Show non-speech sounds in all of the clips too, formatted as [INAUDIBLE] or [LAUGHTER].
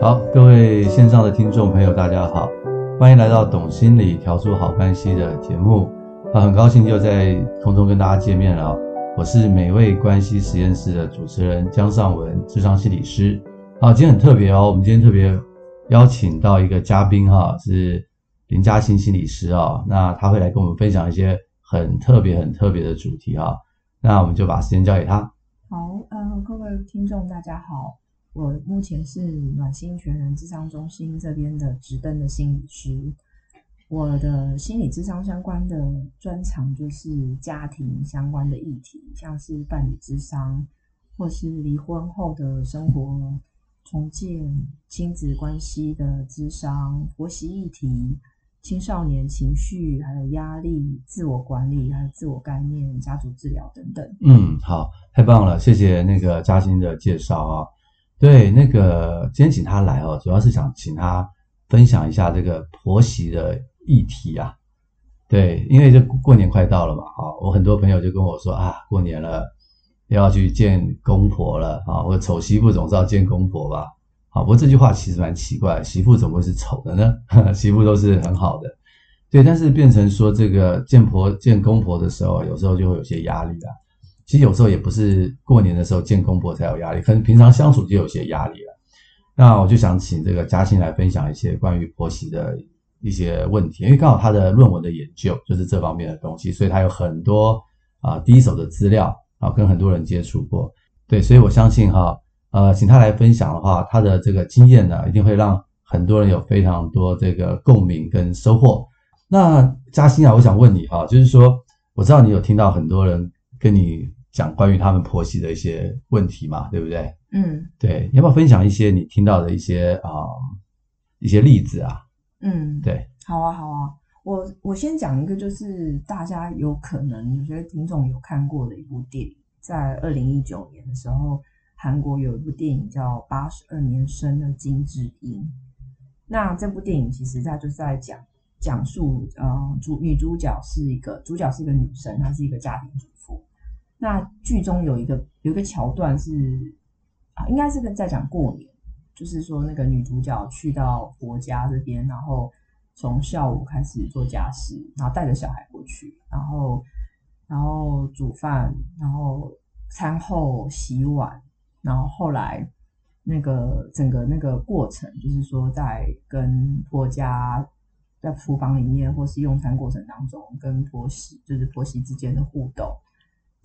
好，各位线上的听众朋友，大家好，欢迎来到《懂心理调出好关系》的节目。啊，很高兴又在空中跟大家见面了。我是美味关系实验室的主持人江尚文，智商心理师。好，今天很特别哦，我们今天特别邀请到一个嘉宾哈，是林嘉欣心理师啊。那他会来跟我们分享一些很特别、很特别的主题哈。那我们就把时间交给他。好，呃，各位听众大家好。我目前是暖心全人智商中心这边的直登的心理师，我的心理智商相关的专长就是家庭相关的议题，像是伴侣智商，或是离婚后的生活重建、亲子关系的智商、婆媳议题、青少年情绪，还有压力、自我管理，还有自我概念、家族治疗等等。嗯，好，太棒了，谢谢那个嘉欣的介绍啊。对，那个今天请他来哦，主要是想请他分享一下这个婆媳的议题啊。对，因为这过年快到了嘛，啊，我很多朋友就跟我说啊，过年了要去见公婆了啊，我丑媳妇总是要见公婆吧？好，不过这句话其实蛮奇怪，媳妇怎么会是丑的呢？[LAUGHS] 媳妇都是很好的，对，但是变成说这个见婆见公婆的时候，有时候就会有些压力啊。其实有时候也不是过年的时候见公婆才有压力，可能平常相处就有些压力了。那我就想请这个嘉欣来分享一些关于婆媳的一些问题，因为刚好他的论文的研究就是这方面的东西，所以他有很多啊第一手的资料啊，跟很多人接触过。对，所以我相信哈，呃，请他来分享的话，他的这个经验呢，一定会让很多人有非常多这个共鸣跟收获。那嘉欣啊，我想问你哈，就是说我知道你有听到很多人跟你。讲关于他们婆媳的一些问题嘛，对不对？嗯，对，你要不要分享一些你听到的一些啊、呃、一些例子啊？嗯，对，好啊，好啊，我我先讲一个，就是大家有可能有些听众有看过的一部电影，在二零一九年的时候，韩国有一部电影叫《八十二年生的金智英》。那这部电影其实它就是在讲讲述，呃，主女主角是一个主角是一个女生，她是一个家庭主妇。那剧中有一个有一个桥段是啊，应该是跟在讲过年，就是说那个女主角去到婆家这边，然后从下午开始做家事，然后带着小孩过去，然后然后煮饭，然后餐后洗碗，然后后来那个整个那个过程，就是说在跟婆家在厨房里面或是用餐过程当中，跟婆媳就是婆媳之间的互动。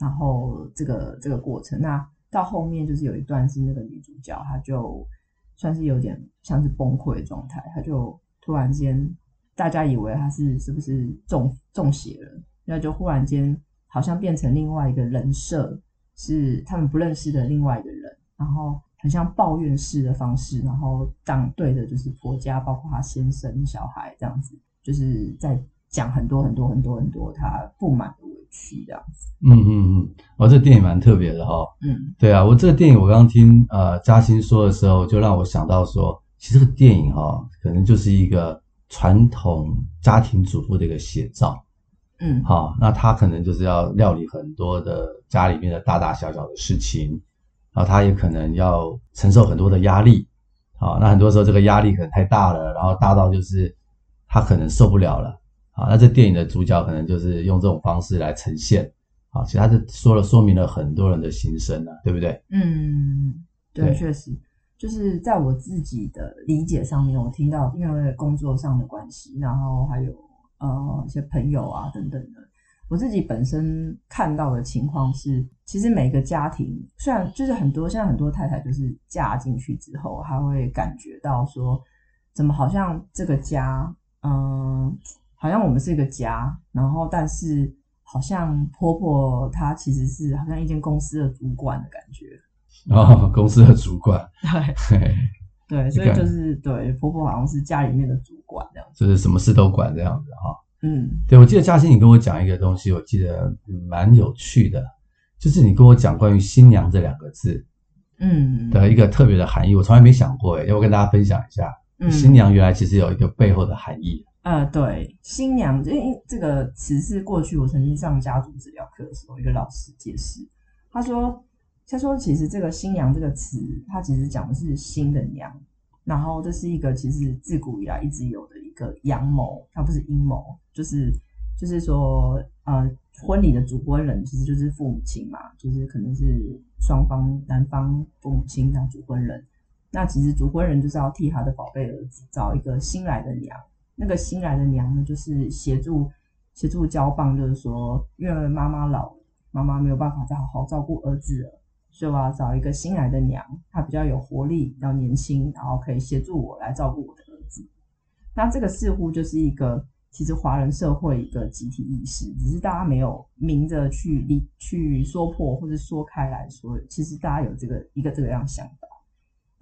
然后这个这个过程，那到后面就是有一段是那个女主角，她就算是有点像是崩溃的状态，她就突然间，大家以为她是是不是中中邪了，那就忽然间好像变成另外一个人设，是他们不认识的另外一个人，然后很像抱怨式的方式，然后当对的就是婆家，包括她先生、小孩这样子，就是在讲很多很多很多很多他不满的。委屈这样子，嗯嗯嗯，哦，这电影蛮特别的哈，嗯，对啊，我这个电影我刚刚听呃嘉欣说的时候，就让我想到说，其实这个电影哈，可能就是一个传统家庭主妇的一个写照，嗯，好，那他可能就是要料理很多的家里面的大大小小的事情，然后他也可能要承受很多的压力，好，那很多时候这个压力可能太大了，然后大到就是他可能受不了了。好，那这电影的主角可能就是用这种方式来呈现，啊，其实他是说了说明了很多人的心声啊，对不对？嗯，对，对，确实，就是在我自己的理解上面，我听到因为工作上的关系，然后还有呃一些朋友啊等等的，我自己本身看到的情况是，其实每个家庭虽然就是很多，现在很多太太就是嫁进去之后，她会感觉到说，怎么好像这个家，嗯、呃。好像我们是一个家，然后但是好像婆婆她其实是好像一间公司的主管的感觉。哦，公司的主管，对。对，所以就是对婆婆好像是家里面的主管这样子，就是什么事都管这样子哈。嗯，对，我记得嘉欣你跟我讲一个东西，我记得蛮有趣的，就是你跟我讲关于新娘这两个字，嗯。的一个特别的含义，我从来没想过哎，要不跟大家分享一下，嗯，新娘原来其实有一个背后的含义。呃，对，新娘，因为这个词是过去我曾经上家族治疗课的时候，一个老师解释，他说，他说其实这个新娘这个词，它其实讲的是新的娘，然后这是一个其实自古以来一直有的一个阳谋，它不是阴谋，就是就是说，呃，婚礼的主婚人其实就是父母亲嘛，就是可能是双方男方父母亲当主婚人。那其实主婚人就是要替他的宝贝儿子找一个新来的娘，那个新来的娘呢，就是协助协助交棒，就是说，因为妈妈老，妈妈没有办法再好好照顾儿子了，所以我要找一个新来的娘，她比较有活力，比较年轻，然后可以协助我来照顾我的儿子。那这个似乎就是一个其实华人社会一个集体意识，只是大家没有明着去理去说破或者说开来说，其实大家有这个一个这个样想法。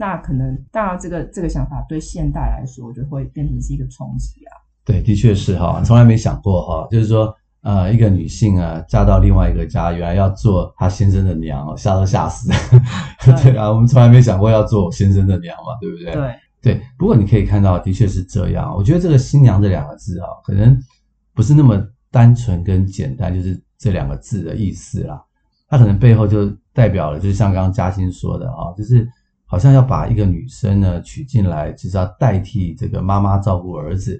那可能，当然，这个这个想法对现代来说就会变成是一个冲击啊。对，的确是哈，从来没想过哈，就是说，呃，一个女性啊，嫁到另外一个家，原来要做她先生的娘哦，吓都吓死。[LAUGHS] 对啊，我们从来没想过要做先生的娘嘛，对不对？对对。不过你可以看到，的确是这样。我觉得这个“新娘”这两个字啊，可能不是那么单纯跟简单，就是这两个字的意思啦。它可能背后就代表了，就是像刚刚嘉欣说的啊，就是。好像要把一个女生呢娶进来，就是要代替这个妈妈照顾儿子，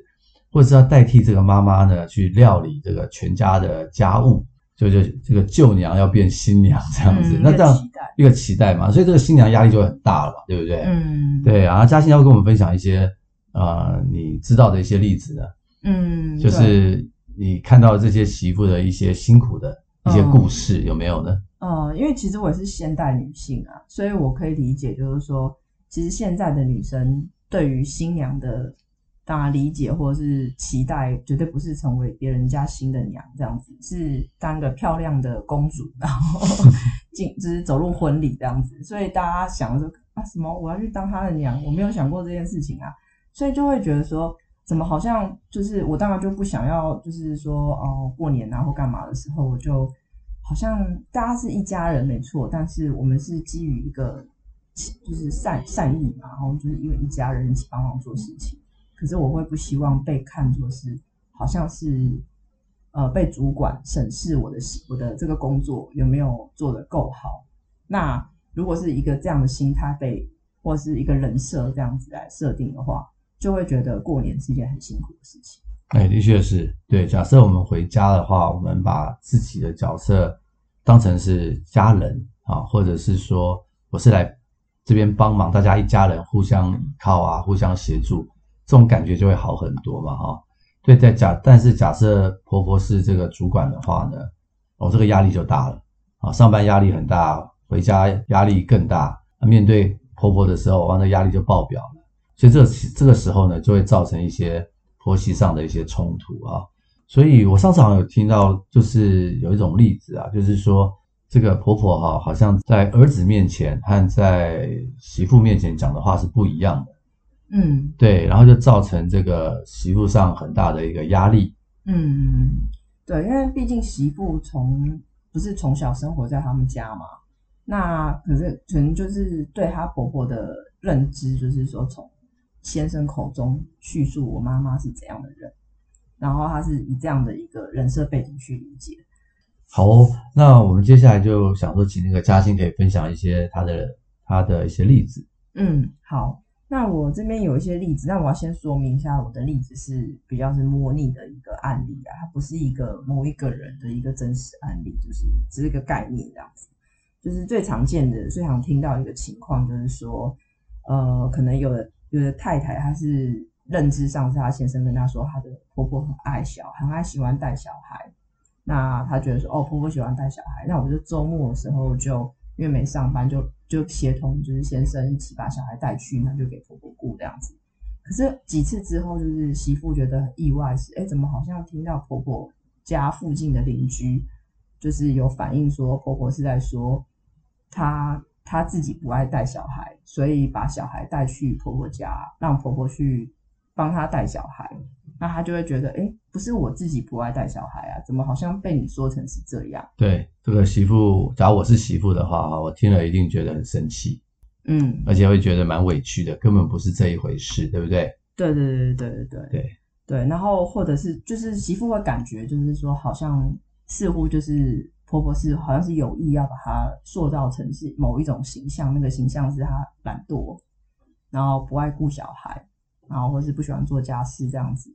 或者是要代替这个妈妈呢去料理这个全家的家务，就就这个旧娘要变新娘这样子。嗯、那这样一个期待嘛，所以这个新娘压力就很大了嘛，对不对？嗯，对。然后嘉欣要跟我们分享一些呃你知道的一些例子呢，嗯，就是你看到这些媳妇的一些辛苦的一些故事，嗯、有没有呢？呃，因为其实我也是现代女性啊，所以我可以理解，就是说，其实现在的女生对于新娘的大家理解或者是期待，绝对不是成为别人家新的娘这样子，是当个漂亮的公主，然后进就是走入婚礼这样子。所以大家想说啊，什么我要去当她的娘，我没有想过这件事情啊，所以就会觉得说，怎么好像就是我当然就不想要，就是说哦，过年啊或干嘛的时候我就。好像大家是一家人没错，但是我们是基于一个就是善善意嘛，然后就是因为一家人一起帮忙做事情。可是我会不希望被看作是好像是呃被主管审视我的我的这个工作有没有做得够好。那如果是一个这样的心态被或是一个人设这样子来设定的话，就会觉得过年是一件很辛苦的事情。哎，的确是对。假设我们回家的话，我们把自己的角色。当成是家人啊，或者是说我是来这边帮忙，大家一家人互相依靠啊，互相协助，这种感觉就会好很多嘛，哈。对，在假但是假设婆婆是这个主管的话呢，哦，这个压力就大了啊，上班压力很大，回家压力更大。面对婆婆的时候，哇，那压力就爆表了。所以这这个时候呢，就会造成一些婆媳上的一些冲突啊。所以我上次好像有听到，就是有一种例子啊，就是说这个婆婆哈，好像在儿子面前和在媳妇面前讲的话是不一样的，嗯，对，然后就造成这个媳妇上很大的一个压力，嗯，对，因为毕竟媳妇从不是从小生活在他们家嘛，那可是可能就是对她婆婆的认知，就是说从先生口中叙述我妈妈是怎样的人。然后他是以这样的一个人设背景去理解。好哦，那我们接下来就想说，请那个嘉欣可以分享一些他的他的一些例子。嗯，好，那我这边有一些例子，那我要先说明一下，我的例子是比较是模拟的一个案例啊，它不是一个某一个人的一个真实案例，就是只是一个概念这样子。就是最常见的、最常听到一个情况，就是说，呃，可能有的有的太太她是。认知上是她先生跟她说，她的婆婆很爱小，很爱喜欢带小孩。那她觉得说，哦，婆婆喜欢带小孩，那我就周末的时候就因为没上班，就就协同就是先生一起把小孩带去，那就给婆婆顾这样子。可是几次之后，就是媳妇觉得很意外是，哎，怎么好像听到婆婆家附近的邻居就是有反映说，婆婆是在说她她自己不爱带小孩，所以把小孩带去婆婆家，让婆婆去。帮他带小孩，那他就会觉得，哎，不是我自己不爱带小孩啊，怎么好像被你说成是这样？对，这个媳妇，假如我是媳妇的话，我听了一定觉得很生气，嗯，而且会觉得蛮委屈的，根本不是这一回事，对不对？对对对对对对对对。然后或者是就是媳妇会感觉就是说，好像似乎就是婆婆是好像是有意要把她塑造成是某一种形象，那个形象是她懒惰。然后不爱顾小孩，然后或是不喜欢做家事这样子，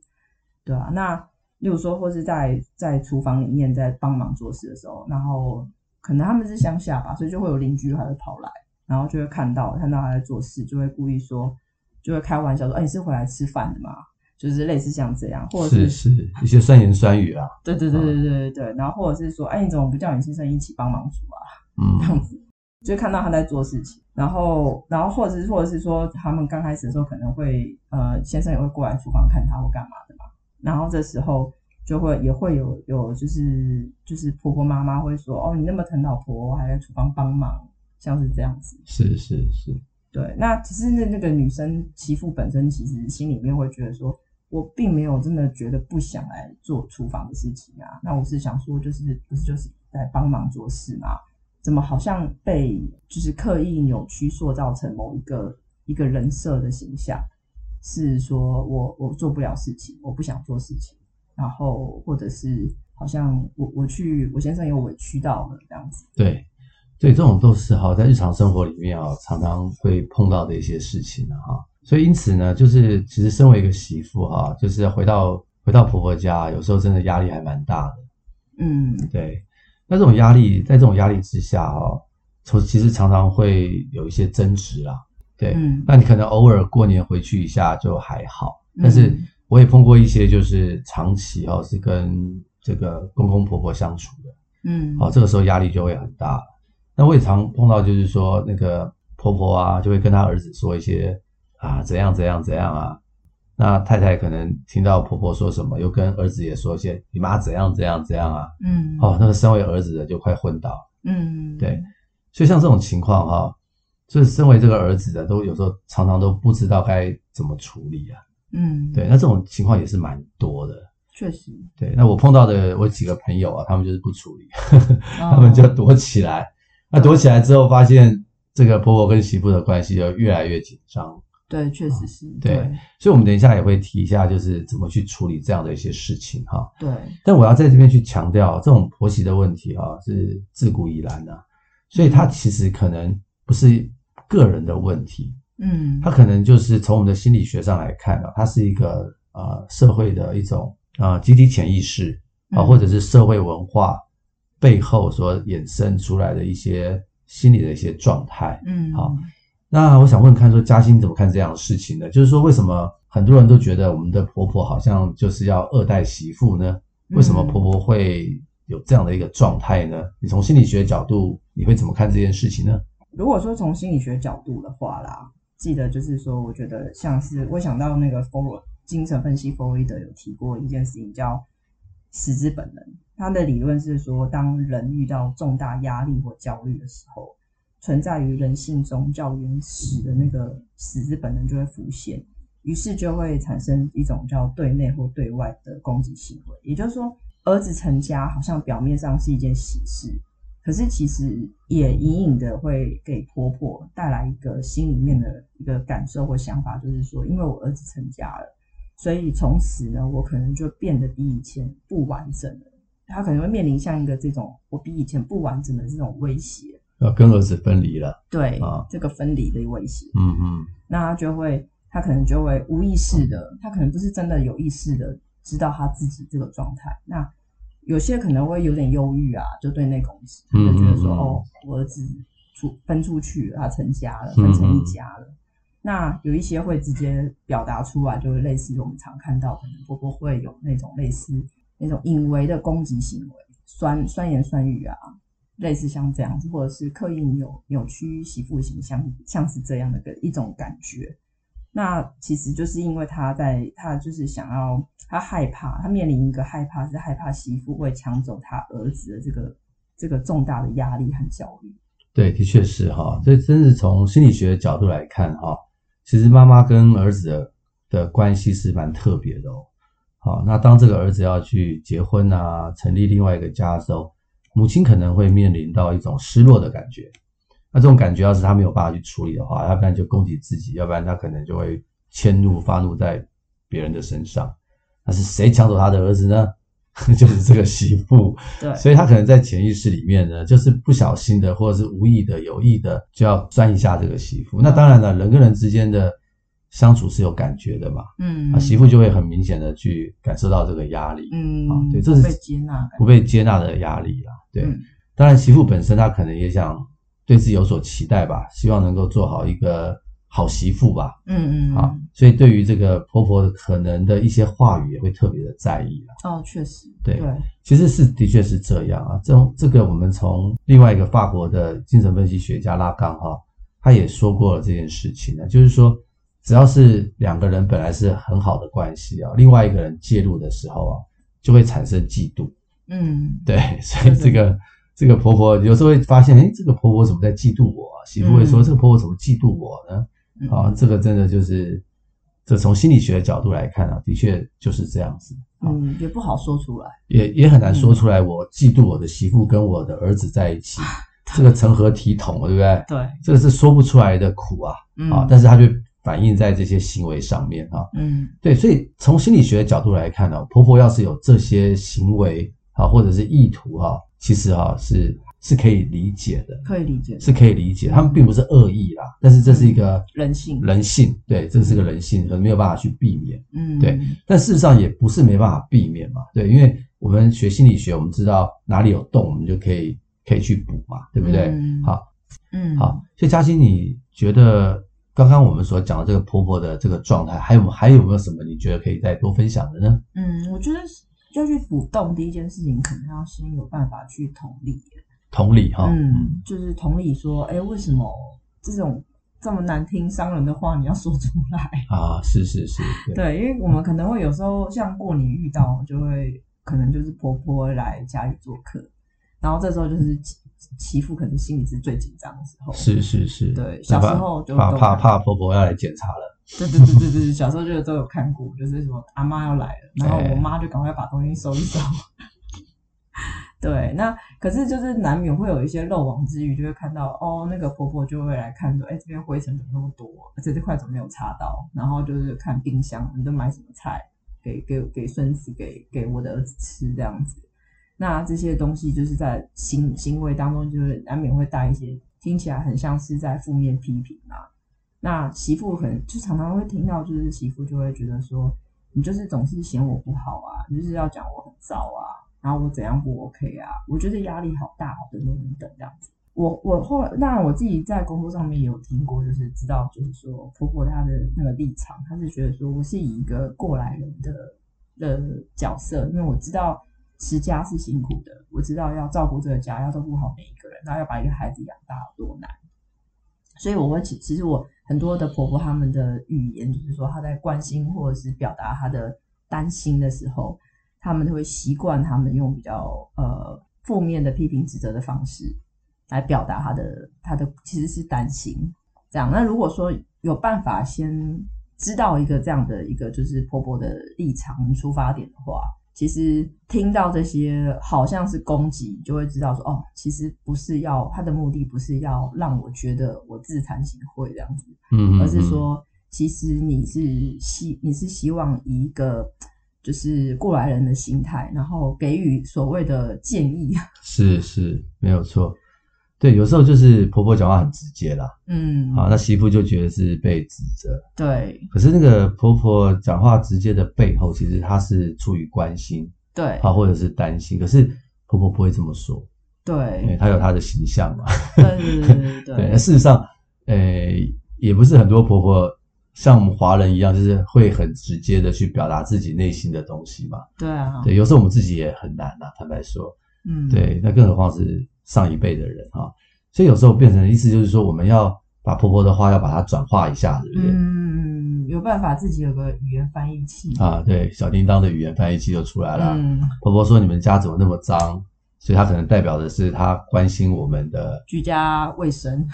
对啊。那例如说，或是在在厨房里面在帮忙做事的时候，然后可能他们是乡下吧，所以就会有邻居还会跑来，然后就会看到看到他在做事，就会故意说，就会开玩笑说：“哎，你是回来吃饭的吗？”就是类似像这样，或者是是，是一些酸言酸语啊。对对对对对对对，然后或者是说：“哎，你怎么不叫你先生一起帮忙煮啊？”嗯，这样子。就看到他在做事情，然后，然后或者是或者是说，他们刚开始的时候可能会，呃，先生也会过来厨房看他或干嘛的嘛。然后这时候就会也会有有就是就是婆婆妈妈会说，哦，你那么疼老婆，还在厨房帮忙，像是这样子。是是是，对。那其实那那个女生媳妇本身其实心里面会觉得说，我并没有真的觉得不想来做厨房的事情啊。那我是想说，就是不是就是在帮忙做事嘛。怎么好像被就是刻意扭曲塑造成某一个一个人设的形象？是说我我做不了事情，我不想做事情，然后或者是好像我我去我先生有委屈到了这样子。对，对，这种都是哈，在日常生活里面啊，常常会碰到的一些事情哈。所以因此呢，就是其实身为一个媳妇哈，就是回到回到婆婆家，有时候真的压力还蛮大的。嗯，对。那这种压力，在这种压力之下，哈，从其实常常会有一些争执啦，对。嗯。那你可能偶尔过年回去一下就还好，但是我也碰过一些，就是长期哈是跟这个公公婆婆相处的，嗯，好，这个时候压力就会很大。那我也常碰到，就是说那个婆婆啊，就会跟她儿子说一些啊怎样怎样怎样啊。那太太可能听到婆婆说什么，又跟儿子也说一些“你妈怎样怎样怎样啊”，嗯，哦，那个身为儿子的就快昏倒，嗯，对，所以像这种情况哈，就是身为这个儿子的，都有时候常常都不知道该怎么处理啊，嗯，对，那这种情况也是蛮多的，确实，对，那我碰到的我几个朋友啊，他们就是不处理，[LAUGHS] 他们就躲起来，那躲起来之后，发现这个婆婆跟媳妇的关系就越来越紧张。对，确实是。对，对，所以，我们等一下也会提一下，就是怎么去处理这样的一些事情，哈。对。但我要在这边去强调，这种婆媳的问题，哈，是自古以来的，所以它其实可能不是个人的问题，嗯，它可能就是从我们的心理学上来看呢，它是一个呃社会的一种呃集体潜意识啊，或者是社会文化背后所衍生出来的一些心理的一些状态，嗯，好。那我想问看说嘉欣怎么看这样的事情呢？就是说，为什么很多人都觉得我们的婆婆好像就是要二代媳妇呢？为什么婆婆会有这样的一个状态呢？你从心理学角度，你会怎么看这件事情呢？如果说从心理学角度的话啦，记得就是说，我觉得像是我想到那个弗洛精神分析弗洛伊德有提过一件事情叫死之本能，他的理论是说，当人遇到重大压力或焦虑的时候。存在于人性中较原始的那个使之本能就会浮现，于是就会产生一种叫对内或对外的攻击行为。也就是说，儿子成家好像表面上是一件喜事，可是其实也隐隐的会给婆婆带来一个心里面的一个感受或想法，就是说，因为我儿子成家了，所以从此呢，我可能就变得比以前不完整了。他可能会面临像一个这种我比以前不完整的这种威胁。要跟儿子分离了，对啊，这个分离的威胁，嗯嗯，那他就会，他可能就会无意识的，他可能不是真的有意识的知道他自己这个状态。那有些可能会有点忧郁啊，就对内攻击，他就觉得说，嗯嗯嗯哦，我儿子出分出去了，他成家了，分成一家了。那有一些会直接表达出来，就是类似于我们常看到，可能婆婆会有那种类似那种隐微的攻击行为，酸酸言酸语啊。类似像这样子，或者是刻意扭扭曲媳妇形象，像是这样的个一种感觉。那其实就是因为他在，他就是想要，他害怕，他面临一个害怕，是害怕媳妇会抢走他儿子的这个这个重大的压力和焦虑。对，的确是哈，这真是从心理学的角度来看哈，其实妈妈跟儿子的的关系是蛮特别的哦。好，那当这个儿子要去结婚啊，成立另外一个家的时候。母亲可能会面临到一种失落的感觉，那这种感觉要是他没有办法去处理的话，要不然就攻击自己，要不然他可能就会迁怒发怒在别人的身上。那是谁抢走他的儿子呢？[LAUGHS] 就是这个媳妇。对，所以他可能在潜意识里面呢，就是不小心的或者是无意的、有意的，就要钻一下这个媳妇。那当然了，人跟人之间的相处是有感觉的嘛，嗯，啊，媳妇就会很明显的去感受到这个压力，嗯，啊，对，这是不被接纳，不被接纳的压力啦，对，嗯、当然媳妇本身她可能也想对自己有所期待吧，希望能够做好一个。好媳妇吧，嗯嗯，啊，所以对于这个婆婆可能的一些话语也会特别的在意了。哦，确实，对对，其实是的确是这样啊。这种这个我们从另外一个法国的精神分析学家拉冈哈，他也说过了这件事情呢，就是说只要是两个人本来是很好的关系啊，另外一个人介入的时候啊，就会产生嫉妒。嗯，对，[LAUGHS] 所以这个。这个婆婆有时候会发现，哎，这个婆婆怎么在嫉妒我啊？媳妇会说，这个婆婆怎么嫉妒我呢？嗯、啊，这个真的就是，这从心理学的角度来看啊，的确就是这样子。嗯，也不好说出来，也也很难说出来。我嫉妒我的媳妇跟我的儿子在一起，嗯、[LAUGHS] 这个成何体统，对不对？对，这个是说不出来的苦啊。嗯、啊，但是它就反映在这些行为上面啊。嗯，对，所以从心理学的角度来看呢、啊，婆婆要是有这些行为啊，或者是意图哈、啊。其实哈是是可以理解的，可以理解，是可以理解。他们并不是恶意啦，但是这是一个人性，人性对，这是个人性，可能没有办法去避免。嗯，对。但事实上也不是没办法避免嘛，对，因为我们学心理学，我们知道哪里有洞，我们就可以可以去补嘛，对不对？好，嗯，好。所以嘉欣，你觉得刚刚我们所讲的这个婆婆的这个状态，还有还有没有什么你觉得可以再多分享的呢？嗯，我觉得。要去补洞，第一件事情可能要先有办法去同理。同理哈，嗯，就是同理说，哎、欸，为什么这种这么难听、伤人的话你要说出来啊？是是是，对，[LAUGHS] 对，因为我们可能会有时候像过年遇到，就会可能就是婆婆来家里做客，然后这时候就是媳媳妇可能心里是最紧张的时候。是是是，对，小时候就怕怕怕婆婆要来检查了。对对对对对，小时候就都有看过，就是什么阿妈要来了，然后我妈就赶快把东西收一收。[LAUGHS] 对，那可是就是难免会有一些漏网之鱼，就会看到哦，那个婆婆就会来看说，哎，这边灰尘怎么那么多？而且这块怎么没有擦到？然后就是看冰箱，你都买什么菜给给给孙子，给给我的儿子吃这样子。那这些东西就是在行行为当中，就是难免会带一些听起来很像是在负面批评啊。那媳妇可能就常常会听到，就是媳妇就会觉得说，你就是总是嫌我不好啊，你就是要讲我很糟啊，然后我怎样不 OK 啊？我觉得压力好大，等等等等这样子。我我后来，当然我自己在工作上面也有听过，就是知道，就是说婆婆她的那个立场，她是觉得说我是以一个过来人的的角色，因为我知道持家是辛苦的，我知道要照顾这个家，要照顾好每一个人，然后要把一个孩子养大有多难。所以我会其其实我很多的婆婆她们的语言，就是说她在关心或者是表达她的担心的时候，她们都会习惯她们用比较呃负面的批评指责的方式来表达她的她的其实是担心这样。那如果说有办法先知道一个这样的一个就是婆婆的立场出发点的话。其实听到这些好像是攻击，就会知道说哦，其实不是要他的目的，不是要让我觉得我自惭形秽这样子，嗯，而是说其实你是希你是希望以一个就是过来人的心态，然后给予所谓的建议，[LAUGHS] 是是没有错。对，有时候就是婆婆讲话很直接啦，嗯，啊，那媳妇就觉得是被指责，对。可是那个婆婆讲话直接的背后，其实她是出于关心，对，啊，或者是担心。可是婆婆不会这么说，对，因为她有她的形象嘛，对对对对，[LAUGHS] 事实上，呃，也不是很多婆婆像我们华人一样，就是会很直接的去表达自己内心的东西嘛。对啊，对，有时候我们自己也很难啊，坦白说，嗯，对，那更何况是。上一辈的人啊，所以有时候变成意思就是说，我们要把婆婆的话要把它转化一下，对不对？嗯，有办法自己有个语言翻译器啊，对，小叮当的语言翻译器就出来了。嗯，婆婆说你们家怎么那么脏，所以她可能代表的是她关心我们的居家卫生。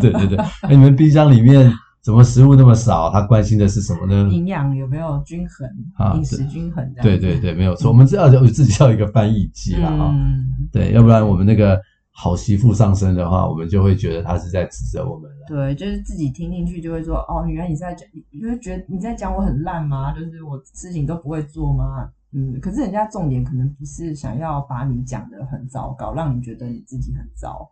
对 [LAUGHS] 对对，那你们冰箱里面怎么食物那么少？他关心的是什么呢？营养有没有均衡？啊，饮食均衡。对对对，没有错，我们只要有自己要一个翻译机了哈。嗯对，要不然我们那个好媳妇上身的话，我们就会觉得她是在指责我们了。对，就是自己听进去就会说，哦，原来你在讲，你会觉得你在讲我很烂吗？就是我事情都不会做吗？嗯，可是人家重点可能不是想要把你讲得很糟糕，让你觉得你自己很糟，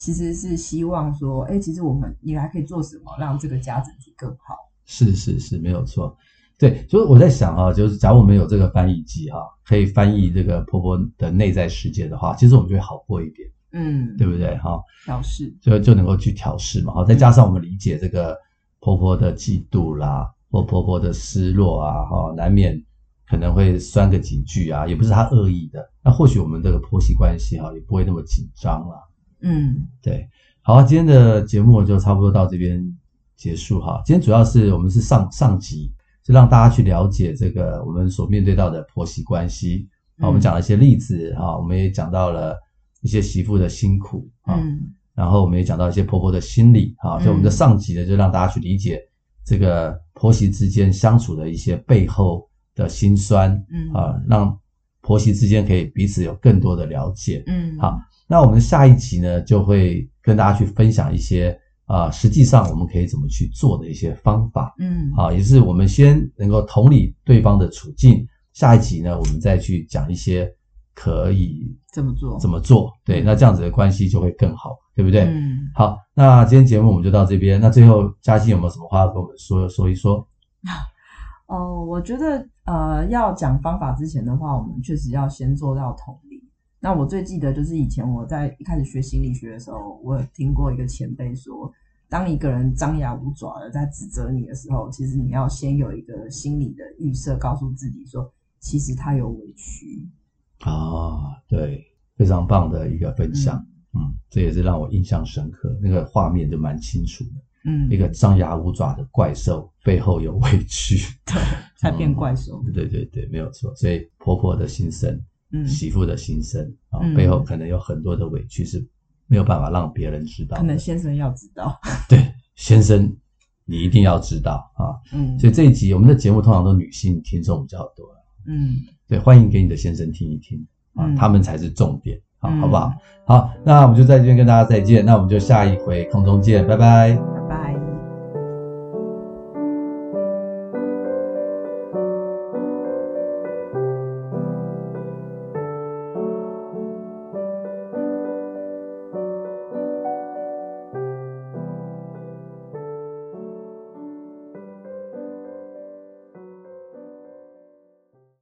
其实是希望说，哎，其实我们你还可以做什么，让这个家整体更好。是是是，没有错。对，所以我在想啊，就是假如我们有这个翻译机哈，可以翻译这个婆婆的内在世界的话，其实我们就会好过一点，嗯，对不对哈？调试就就能够去调试嘛，好，再加上我们理解这个婆婆的嫉妒啦，或婆婆的失落啊，哈，难免可能会酸个几句啊，也不是她恶意的，那或许我们这个婆媳关系哈，也不会那么紧张了，嗯，对，好，今天的节目就差不多到这边结束哈，今天主要是我们是上上集。就让大家去了解这个我们所面对到的婆媳关系。啊，我们讲了一些例子哈，我们也讲到了一些媳妇的辛苦啊，然后我们也讲到一些婆婆的心理啊，所以我们的上集呢，就让大家去理解这个婆媳之间相处的一些背后的辛酸，嗯。啊，让婆媳之间可以彼此有更多的了解，嗯，好，那我们下一集呢，就会跟大家去分享一些。啊，实际上我们可以怎么去做的一些方法，嗯，好，也是我们先能够同理对方的处境，下一集呢，我们再去讲一些可以怎么做，怎么做，对，那这样子的关系就会更好，对不对？嗯，好，那今天节目我们就到这边，那最后嘉欣有没有什么话跟我们说说一说？[LAUGHS] 哦，我觉得呃，要讲方法之前的话，我们确实要先做到同理。那我最记得就是以前我在一开始学心理学的时候，我有听过一个前辈说，当一个人张牙舞爪的在指责你的时候，其实你要先有一个心理的预设，告诉自己说，其实他有委屈。啊，对，非常棒的一个分享，嗯，嗯，这也是让我印象深刻，那个画面就蛮清楚的，嗯，一个张牙舞爪的怪兽背后有委屈，对，才变怪兽，嗯，对对对，没有错，所以婆婆的心声。嗯，媳妇的心声啊，背后可能有很多的委屈是没有办法让别人知道。可能先生要知道。[LAUGHS] 对，先生，你一定要知道啊。嗯，所以这一集我们的节目通常都女性听众比较多。嗯，对，欢迎给你的先生听一听啊，他们才是重点啊，好不好？好，那我们就在这边跟大家再见，那我们就下一回空中见，拜拜。